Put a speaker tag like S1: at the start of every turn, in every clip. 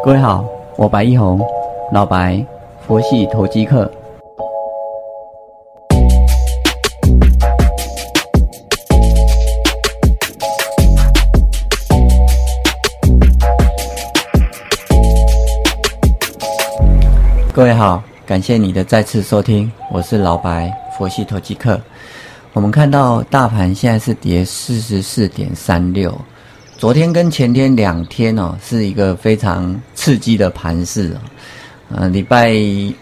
S1: 各位好，我白一红，老白，佛系投机客。各位好，感谢你的再次收听，我是老白，佛系投机客。我们看到大盘现在是跌四十四点三六，昨天跟前天两天哦，是一个非常刺激的盘势哦。呃，礼拜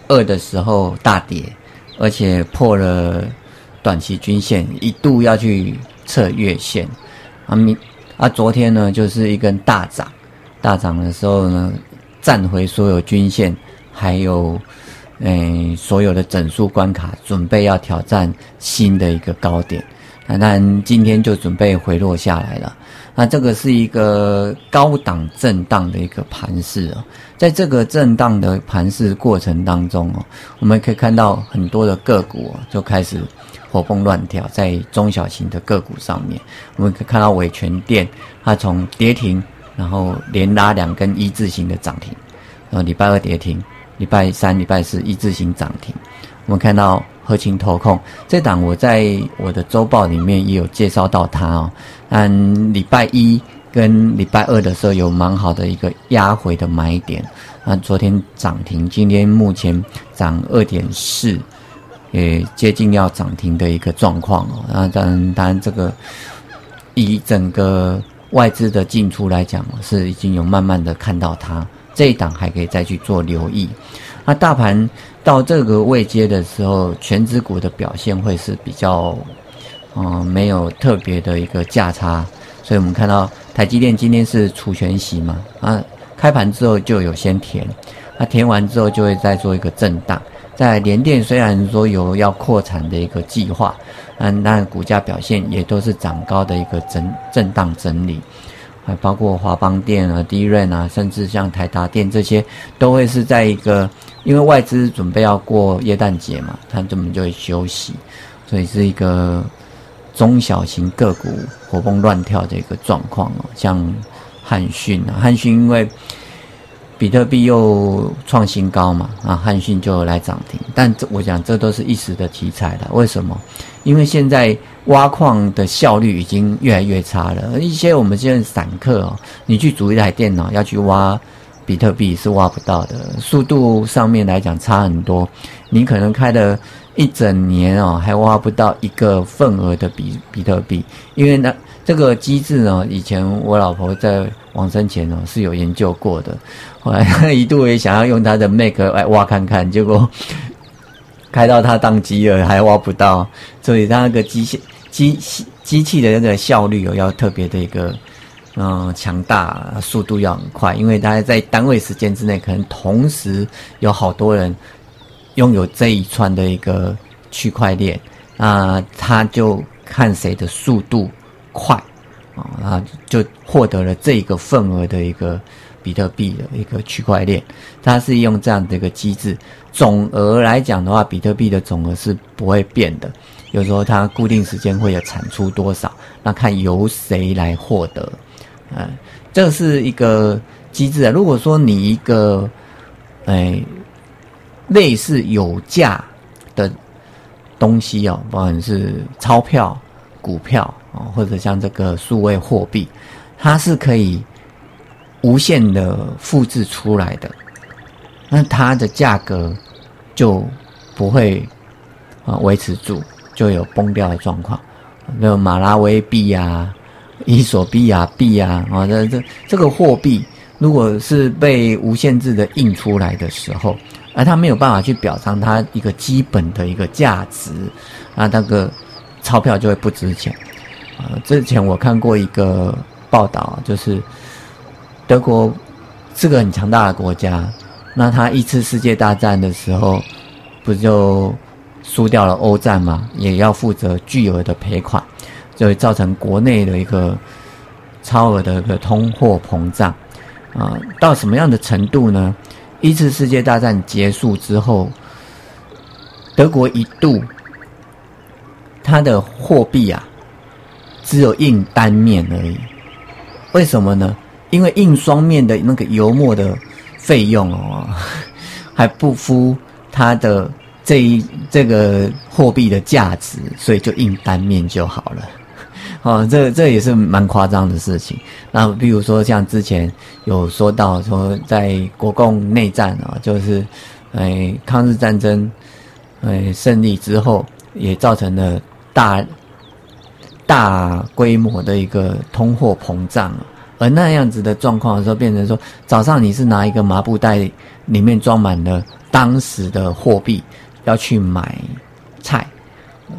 S1: 二的时候大跌，而且破了短期均线，一度要去测月线。啊，明啊，昨天呢就是一根大涨，大涨的时候呢，站回所有均线。还有，嗯，所有的整数关卡准备要挑战新的一个高点，那但今天就准备回落下来了。那这个是一个高档震荡的一个盘势哦，在这个震荡的盘势过程当中哦，我们可以看到很多的个股哦就开始活蹦乱跳，在中小型的个股上面，我们可以看到伟全电，它从跌停，然后连拉两根一字形的涨停，然后礼拜二跌停。礼拜三、礼拜四一字型涨停，我们看到合情投控这档，我在我的周报里面也有介绍到它哦。嗯，礼拜一跟礼拜二的时候有蛮好的一个压回的买点，那昨天涨停，今天目前涨二点四，也接近要涨停的一个状况哦。那当然，当然这个以整个外资的进出来讲，是已经有慢慢的看到它。这一档还可以再去做留意，那大盘到这个位阶的时候，全指股的表现会是比较，嗯，没有特别的一个价差，所以我们看到台积电今天是除权息嘛，啊，开盘之后就有先填，那填完之后就会再做一个震荡，在联电虽然说有要扩产的一个计划，嗯，但股价表现也都是涨高的一个震震荡整理。包括华邦电啊、低润啊，甚至像台达电这些，都会是在一个，因为外资准备要过耶诞节嘛，它根本就会休息，所以是一个中小型个股活蹦乱跳的一个状况哦。像汉讯啊，汉讯因为比特币又创新高嘛，啊，汉讯就来涨停，但这我讲这都是一时的题材了。为什么？因为现在。挖矿的效率已经越来越差了，一些我们现在散客哦，你去组一台电脑要去挖比特币是挖不到的，速度上面来讲差很多。你可能开了一整年哦，还挖不到一个份额的比比特币，因为呢，这个机制呢，以前我老婆在往生前哦是有研究过的，后来一度也想要用他的 Mac 来挖看看，结果开到他宕机了，还挖不到，所以他那个机械。机机器的那个效率有要特别的一个嗯强大，速度要很快，因为它在单位时间之内，可能同时有好多人拥有这一串的一个区块链，那他就看谁的速度快啊，啊就获得了这个份额的一个比特币的一个区块链，它是用这样的一个机制，总额来讲的话，比特币的总额是不会变的。有时候它固定时间会有产出多少，那看由谁来获得，嗯，这是一个机制啊。如果说你一个，哎，类似有价的东西哦，不管是钞票、股票哦，或者像这个数位货币，它是可以无限的复制出来的，那它的价格就不会啊维持住。就有崩掉的状况，那马拉维币啊、伊索比亚币啊，啊，这这这个货币，如果是被无限制的印出来的时候，而它没有办法去表彰它一个基本的一个价值，啊，那个钞票就会不值钱。啊，之前我看过一个报道，就是德国是个很强大的国家，那他一次世界大战的时候，不就？输掉了欧战嘛，也要负责巨额的赔款，就会造成国内的一个超额的一个通货膨胀啊。到什么样的程度呢？一次世界大战结束之后，德国一度它的货币啊只有印单面而已。为什么呢？因为印双面的那个油墨的费用哦，还不敷它的这一这个货币的价值，所以就印单面就好了。哦，这这也是蛮夸张的事情。那比如说像之前有说到说，在国共内战啊，就是哎抗日战争哎胜利之后，也造成了大大规模的一个通货膨胀。而那样子的状况的时候，变成说早上你是拿一个麻布袋，里面装满了当时的货币，要去买菜。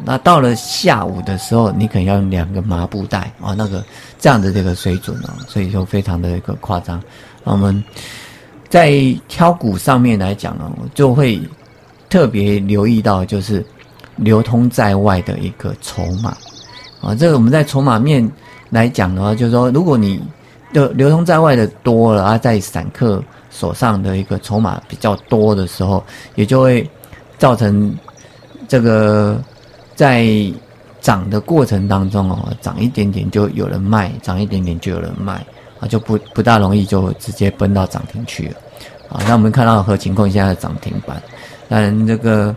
S1: 那到了下午的时候，你可能要用两个麻布袋啊，那个这样的这个水准哦，所以就非常的一个夸张。我们在挑股上面来讲呢，就会特别留意到，就是流通在外的一个筹码啊。这个我们在筹码面来讲的话，就是说，如果你的流通在外的多了啊，在散客手上的一个筹码比较多的时候，也就会造成这个。在涨的过程当中哦，涨一点点就有人卖，涨一点点就有人卖啊，就不不大容易就直接奔到涨停去了啊。那我们看到何情况现在涨停板，但这个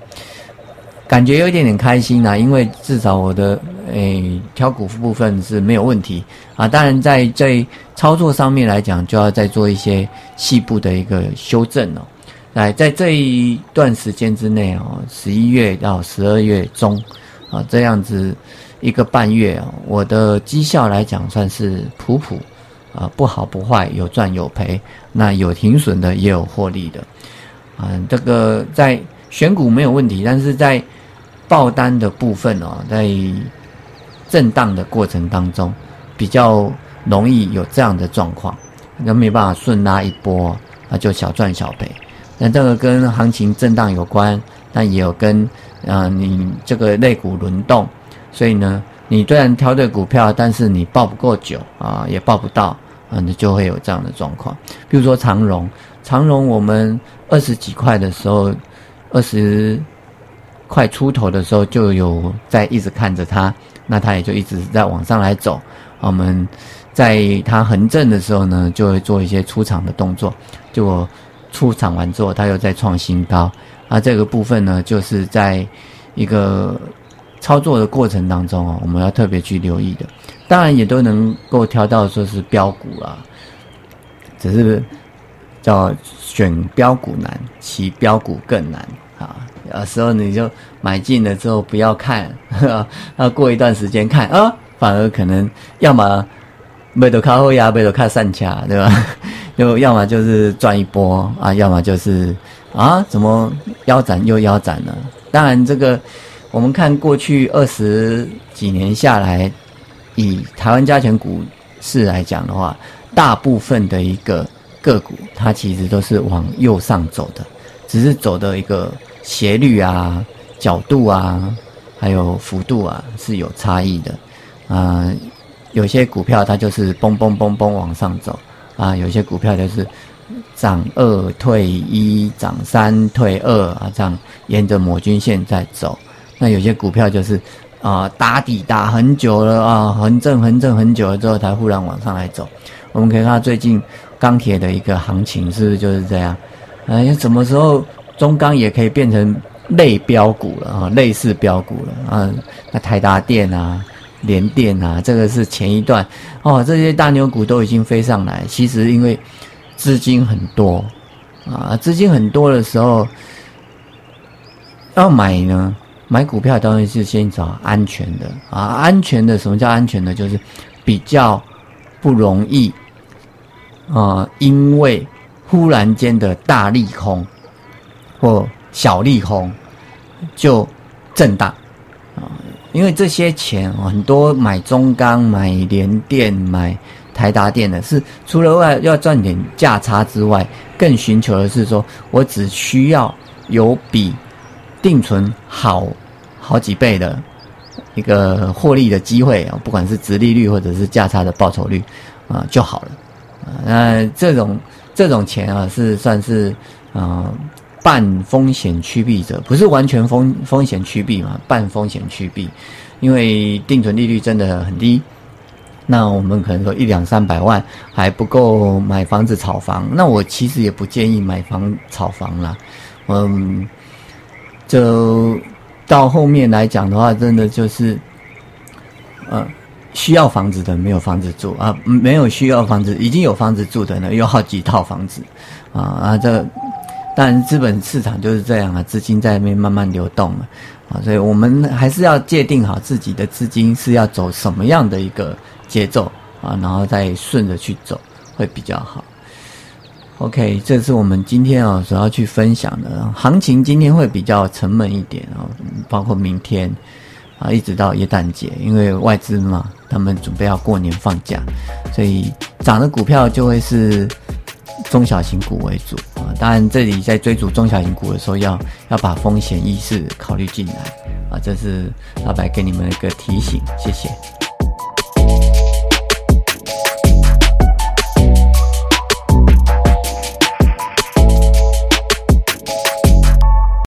S1: 感觉有一点点开心呐，因为至少我的诶挑股部分是没有问题啊。当然在在操作上面来讲，就要再做一些细部的一个修正哦。来，在这一段时间之内哦，十一月到十二月中。啊，这样子一个半月啊，我的绩效来讲算是普普，啊，不好不坏，有赚有赔，那有停损的，也有获利的，啊，这个在选股没有问题，但是在爆单的部分哦，在震荡的过程当中，比较容易有这样的状况，那没办法顺拉一波，那，就小赚小赔，那这个跟行情震荡有关，那也有跟。啊，你这个类股轮动，所以呢，你虽然挑对股票，但是你抱不够久啊，也抱不到啊，你就会有这样的状况。比如说长荣，长荣我们二十几块的时候，二十快出头的时候就有在一直看着它，那它也就一直在往上来走。我们在它横正的时候呢，就会做一些出场的动作，结果出场完之后，它又在创新高。啊，这个部分呢，就是在一个操作的过程当中哦，我们要特别去留意的。当然也都能够挑到说是标股啊，只是叫选标股难，其标股更难啊。时候你就买进了之后不要看，啊，过一段时间看啊，反而可能要么没得靠后压，没得靠上卡，对吧？又要么就是赚一波啊，要么就是。啊，怎么腰斩又腰斩了？当然，这个我们看过去二十几年下来，以台湾加权股市来讲的话，大部分的一个个股，它其实都是往右上走的，只是走的一个斜率啊、角度啊，还有幅度啊是有差异的。啊，有些股票它就是嘣嘣嘣嘣往上走，啊，有些股票就是。涨二退一，涨三退二啊，这样沿着抹均线在走。那有些股票就是啊打底打很久了啊，横正横正很久了之后才忽然往上来走。我们可以看到最近钢铁的一个行情是不是就是这样？哎，什么时候中钢也可以变成类标股了啊？类似标股了啊？那台达电啊、联电啊，这个是前一段哦，这些大牛股都已经飞上来。其实因为资金很多，啊，资金很多的时候，要买呢，买股票当然是先找安全的啊，安全的，什么叫安全的？就是比较不容易啊，因为忽然间的大利空或小利空就震荡啊，因为这些钱很多买中钢、买联电、买。台达电的是除了外要赚点价差之外，更寻求的是说，我只需要有比定存好好几倍的一个获利的机会啊，不管是殖利率或者是价差的报酬率啊就好了啊。那这种这种钱啊，是算是啊半风险趋避者，不是完全风风险趋避嘛，半风险趋避，因为定存利率真的很低。那我们可能说一两三百万还不够买房子炒房，那我其实也不建议买房炒房啦。嗯，就到后面来讲的话，真的就是，呃，需要房子的没有房子住啊，没有需要房子已经有房子住的呢，有好几套房子啊啊，这但资本市场就是这样啊，资金在那边慢慢流动嘛啊，所以我们还是要界定好自己的资金是要走什么样的一个。节奏啊，然后再顺着去走会比较好。OK，这是我们今天啊主要去分享的行情。今天会比较沉闷一点啊，包括明天啊，一直到元旦节，因为外资嘛，他们准备要过年放假，所以涨的股票就会是中小型股为主啊。当然，这里在追逐中小型股的时候，要要把风险意识考虑进来啊。这是老白给你们一个提醒，谢谢。